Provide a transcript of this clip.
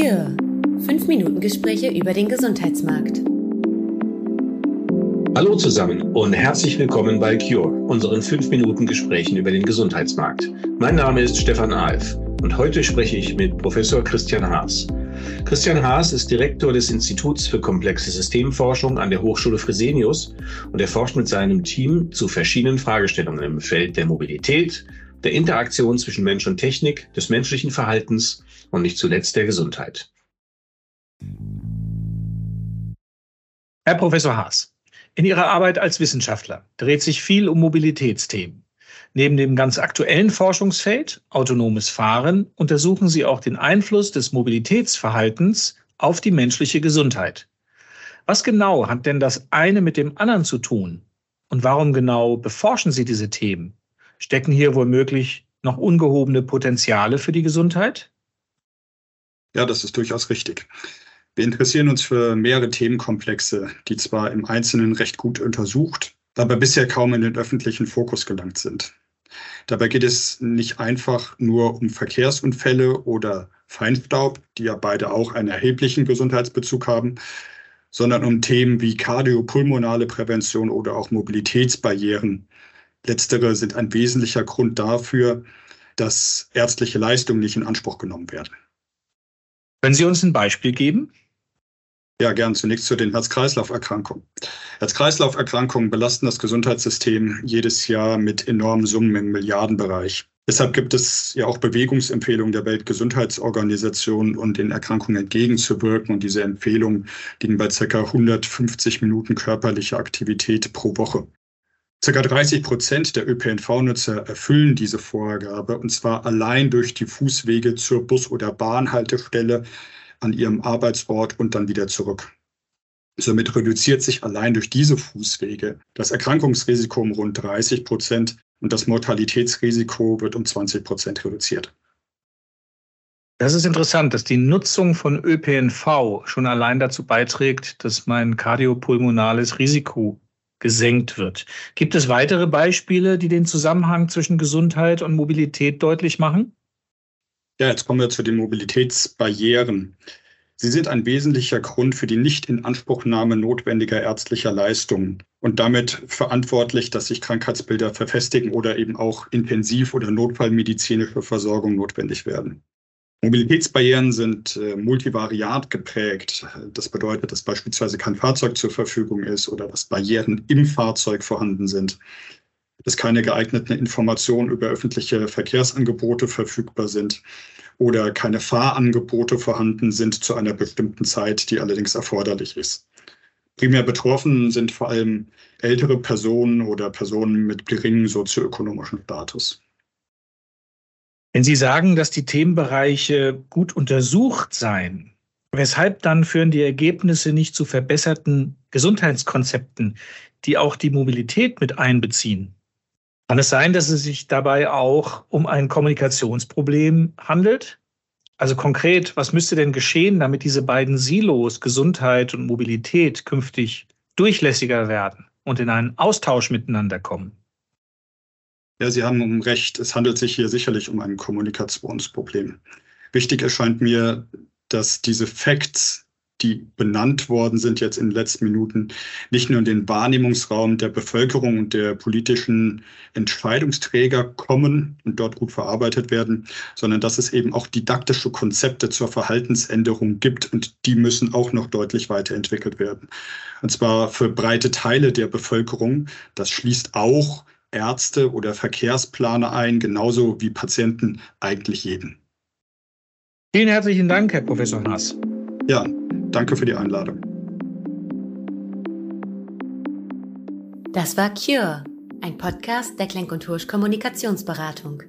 Cure. Fünf Minuten Gespräche über den Gesundheitsmarkt. Hallo zusammen und herzlich willkommen bei Cure, unseren fünf Minuten Gesprächen über den Gesundheitsmarkt. Mein Name ist Stefan Alf und heute spreche ich mit Professor Christian Haas. Christian Haas ist Direktor des Instituts für komplexe Systemforschung an der Hochschule Fresenius und er forscht mit seinem Team zu verschiedenen Fragestellungen im Feld der Mobilität, der Interaktion zwischen Mensch und Technik, des menschlichen Verhaltens und nicht zuletzt der Gesundheit. Herr Professor Haas, in Ihrer Arbeit als Wissenschaftler dreht sich viel um Mobilitätsthemen. Neben dem ganz aktuellen Forschungsfeld autonomes Fahren untersuchen Sie auch den Einfluss des Mobilitätsverhaltens auf die menschliche Gesundheit. Was genau hat denn das eine mit dem anderen zu tun? Und warum genau beforschen Sie diese Themen? Stecken hier womöglich noch ungehobene Potenziale für die Gesundheit? Ja, das ist durchaus richtig. Wir interessieren uns für mehrere Themenkomplexe, die zwar im Einzelnen recht gut untersucht, aber bisher kaum in den öffentlichen Fokus gelangt sind. Dabei geht es nicht einfach nur um Verkehrsunfälle oder Feinstaub, die ja beide auch einen erheblichen Gesundheitsbezug haben, sondern um Themen wie kardiopulmonale Prävention oder auch Mobilitätsbarrieren. Letztere sind ein wesentlicher Grund dafür, dass ärztliche Leistungen nicht in Anspruch genommen werden. Können Sie uns ein Beispiel geben? Ja, gern zunächst zu den Herz-Kreislauf-Erkrankungen. Herz-Kreislauf-Erkrankungen belasten das Gesundheitssystem jedes Jahr mit enormen Summen im Milliardenbereich. Deshalb gibt es ja auch Bewegungsempfehlungen der Weltgesundheitsorganisation, um den Erkrankungen entgegenzuwirken. Und diese Empfehlungen liegen bei ca. 150 Minuten körperlicher Aktivität pro Woche. Circa 30 Prozent der ÖPNV-Nutzer erfüllen diese Vorgabe, und zwar allein durch die Fußwege zur Bus- oder Bahnhaltestelle an ihrem Arbeitsort und dann wieder zurück. Somit reduziert sich allein durch diese Fußwege das Erkrankungsrisiko um rund 30 Prozent und das Mortalitätsrisiko wird um 20 Prozent reduziert. Das ist interessant, dass die Nutzung von ÖPNV schon allein dazu beiträgt, dass mein kardiopulmonales Risiko gesenkt wird. Gibt es weitere Beispiele, die den Zusammenhang zwischen Gesundheit und Mobilität deutlich machen? Ja, jetzt kommen wir zu den Mobilitätsbarrieren. Sie sind ein wesentlicher Grund für die Nicht-Inanspruchnahme notwendiger ärztlicher Leistungen und damit verantwortlich, dass sich Krankheitsbilder verfestigen oder eben auch intensiv- oder notfallmedizinische Versorgung notwendig werden. Mobilitätsbarrieren sind äh, multivariat geprägt. Das bedeutet, dass beispielsweise kein Fahrzeug zur Verfügung ist oder dass Barrieren im Fahrzeug vorhanden sind dass keine geeigneten Informationen über öffentliche Verkehrsangebote verfügbar sind oder keine Fahrangebote vorhanden sind zu einer bestimmten Zeit, die allerdings erforderlich ist. Primär betroffen sind vor allem ältere Personen oder Personen mit geringem sozioökonomischen Status. Wenn Sie sagen, dass die Themenbereiche gut untersucht seien, weshalb dann führen die Ergebnisse nicht zu verbesserten Gesundheitskonzepten, die auch die Mobilität mit einbeziehen? Kann es sein, dass es sich dabei auch um ein Kommunikationsproblem handelt? Also konkret, was müsste denn geschehen, damit diese beiden Silos Gesundheit und Mobilität künftig durchlässiger werden und in einen Austausch miteinander kommen? Ja, Sie haben recht. Es handelt sich hier sicherlich um ein Kommunikationsproblem. Wichtig erscheint mir, dass diese Facts die benannt worden sind jetzt in den letzten Minuten, nicht nur in den Wahrnehmungsraum der Bevölkerung und der politischen Entscheidungsträger kommen und dort gut verarbeitet werden, sondern dass es eben auch didaktische Konzepte zur Verhaltensänderung gibt und die müssen auch noch deutlich weiterentwickelt werden. Und zwar für breite Teile der Bevölkerung. Das schließt auch Ärzte oder Verkehrsplaner ein, genauso wie Patienten eigentlich jeden. Vielen herzlichen Dank, Herr Professor Haas. Ja, Danke für die Einladung. Das war Cure, ein Podcast der Klenk und Hursch Kommunikationsberatung.